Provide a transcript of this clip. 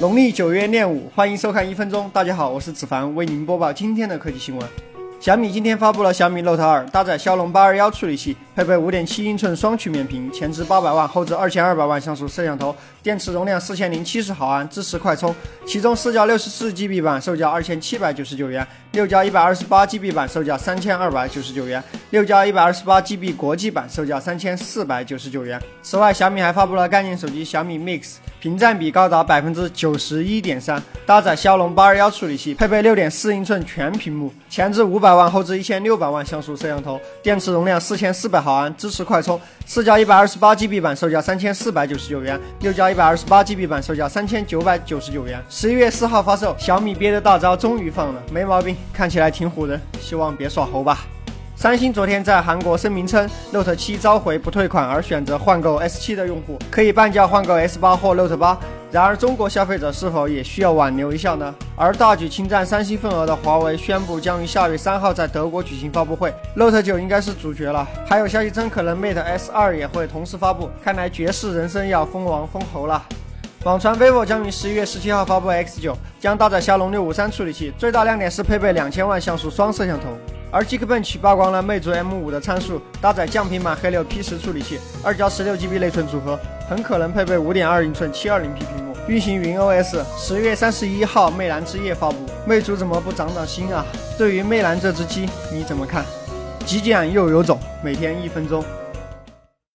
农历九月廿五，欢迎收看一分钟。大家好，我是子凡，为您播报今天的科技新闻。小米今天发布了小米 Note 2，搭载骁龙八二幺处理器，配备五点七英寸双曲面屏，前置八百万，后置二千二百万像素摄像头，电池容量四千零七十毫安，支持快充。其中四加六十四 GB 版售价二千七百九十九元，六加一百二十八 GB 版售价三千二百九十九元，六加一百二十八 GB 国际版售价三千四百九十九元。此外，小米还发布了概念手机小米 Mix，屏占比高达百分之九十一点三，搭载骁龙八二幺处理器，配备六点四英寸全屏幕，前置五百。百万后置一千六百万像素摄像头，电池容量四千四百毫安，支持快充。四加一百二十八 GB 版售价三千四百九十九元，六加一百二十八 GB 版售价三千九百九十九元。十一月四号发售，小米憋的大招终于放了，没毛病，看起来挺唬人，希望别耍猴吧。三星昨天在韩国声明称，Note 7召回不退款而选择换购 S7 的用户可以半价换购 S8 或 Note 8。然而，中国消费者是否也需要挽留一下呢？而大举侵占三星份额的华为宣布将于下月三号在德国举行发布会，Note 9应该是主角了。还有消息称，可能 Mate S2 也会同时发布。看来绝世人生要封王封侯了。网传 vivo 将于十一月十七号发布 X9，将搭载骁龙六五三处理器，最大亮点是配备两千万像素双摄像头。而 Geekbench 曝光了魅族 M5 的参数，搭载降频版黑六 P10 处理器，二加十六 GB 内存组合，很可能配备五点二英寸七二零 P 屏幕，运行云 OS。十月三十一号魅蓝之夜发布，魅族怎么不长长心啊？对于魅蓝这只鸡，你怎么看？极简又有种，每天一分钟。